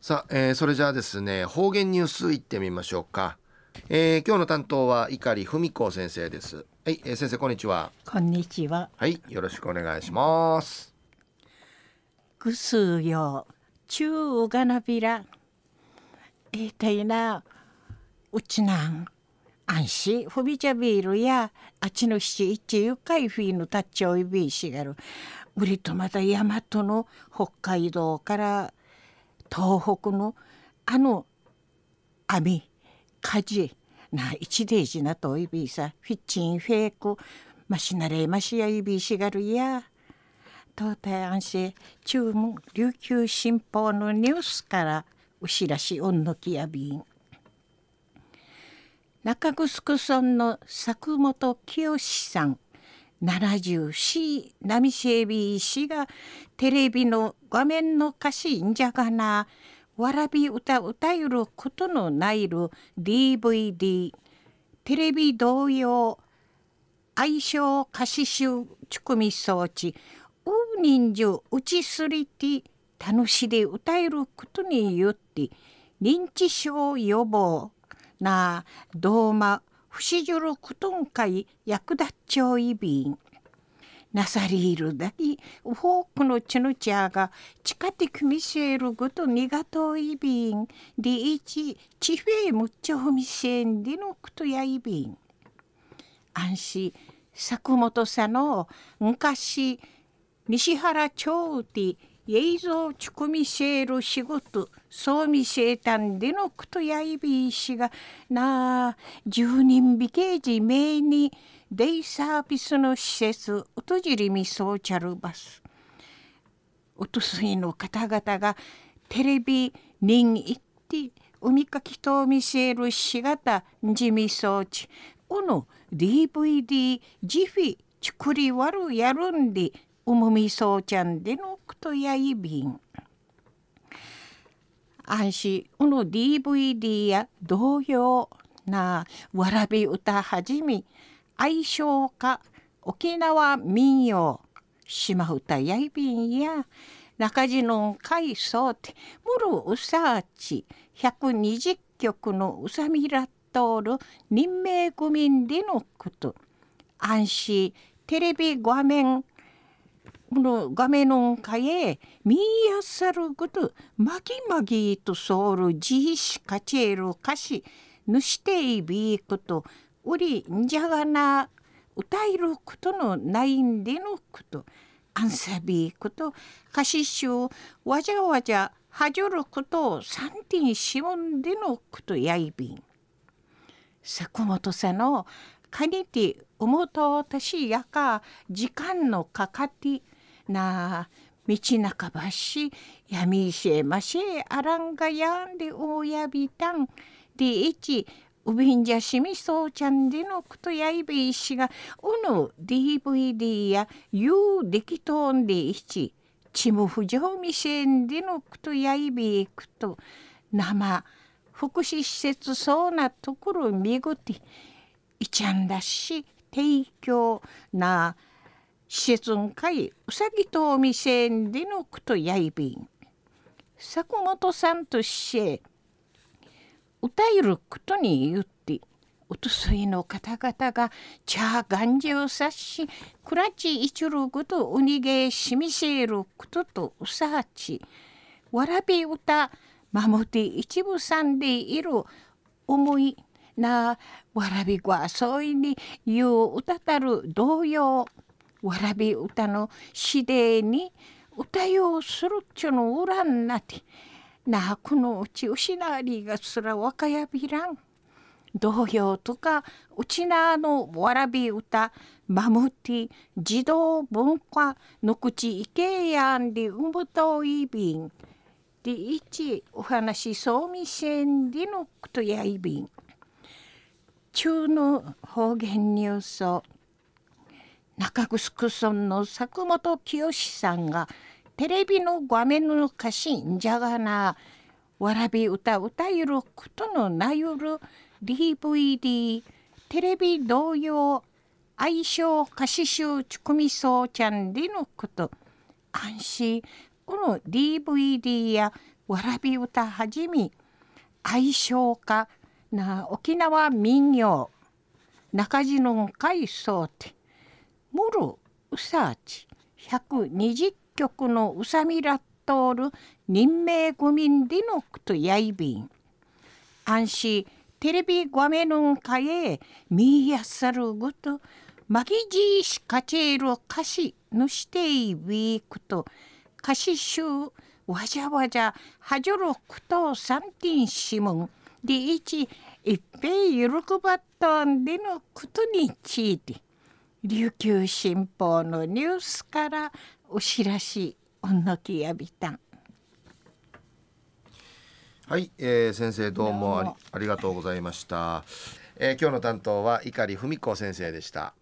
さあ、えー、それじゃあですね方言ニュースいってみましょうか、えー、今日の担当は碇文子先生です。はい、えー、先生こんにちは。こんにちは。はいよろしくお願いします。ぐすよ中がなびら。えー、たいなうちなん安心ふびちゃビールやあちのしいちゆかいフィーのたっちょいびいしがるうりとまた大和の北海道から東北のあの網火事な一デージなといびさフィッチンフェイクマシナレマシやいびしがるや。東大安市中文琉球新報のニュースからうしらしおんのきやびん。中城村の作本清さん。74波シェビー氏がテレビの画面の歌詞んじゃがなわらび歌歌えることのないる DVD テレビ同様相性歌詞集ちくみ装置う人情うちすりて楽しで歌えることによって認知症予防などうま不死じることんかい役立っちょいびん。なさりいるだけフォークのちのちゃが近く見せることにがといびん。でいちちフェむっちょみせんでのことやいびん。安心作本さの昔西原町で映像ちくみせる仕事そう見せたんでのことやいびいしがなあ十人美形寺名にデイサービスの施設うとじりみそうちゃるバス。うとすいの方々がテレビ人行って海かきと見せるしがたじみそうち。うの DVD ジフィちくりわるやるんでうむみそうちゃんでのくとやいびん。安心うの DVD や同様なわらび歌はじみ愛称歌沖縄民謡島歌やいびんや中地の海藻てむるうさち120曲のうさみらっとる任命組でのこと安心テレビ画面の画面の中へ見やさることまぎまぎとソウルじしかちえる歌詞ぬしていびことうりんじゃがな歌えることのないんでのことアンサビーこと歌詞集わじゃわじゃはじょることを三点しもんでのことやいびん。坂本さんのかにておもとたしやか時間のかかってなあ道半ばし闇しえましえあらんがやんでおやびたん。でいちうびんじゃしみそうちゃんでのことやいべいしがおの DVD やゆうできとんでいちちむふじょうみせんでのことやいべいくと。生福祉施設そうなところみぐっていちゃんだし提供。なあ施設んかいうさぎとお店でのくとやいびん。坂本さんとして歌えることに言ってうとすいの方々が茶がじをさしくらちいちることうにげしみせることとうさちわらび歌守って一部さんでいる思いなわらびごあそいに言う歌たる同様わらび歌の詩でに歌ようするっちゅうのおらんなて。なあこのうち失わりがすら若やびらん。童謡とかうちなのわらび歌マムティ児童文化の口いけやんでうむといびん。でいちお話そうみせんでのことやいびん。中の方言ニュース中城村の作本清さんがテレビの画面の歌詞んじゃがなわらび歌歌えることのなゆる DVD テレビ同様愛称歌詞集ちくみそうちゃんでのこと。安心。この DVD やわらび歌はじみ愛称歌な沖縄民謡。中地の海藻て。むるうさち120曲のうさみらっとおる任命国民でのくとやいびん安心テレビ画面のかえみやさるごとマギジーシカチェール歌詞のしていびくと歌詞集わじゃわじゃはじょろくとさんてんしむんでいちいっぺい喜ばったんでのことについて琉球新報のニュースからお知らしおんのきやびたん。はい、えー、先生どうもありありがとうございました、えー、今日の担当は碇文子先生でした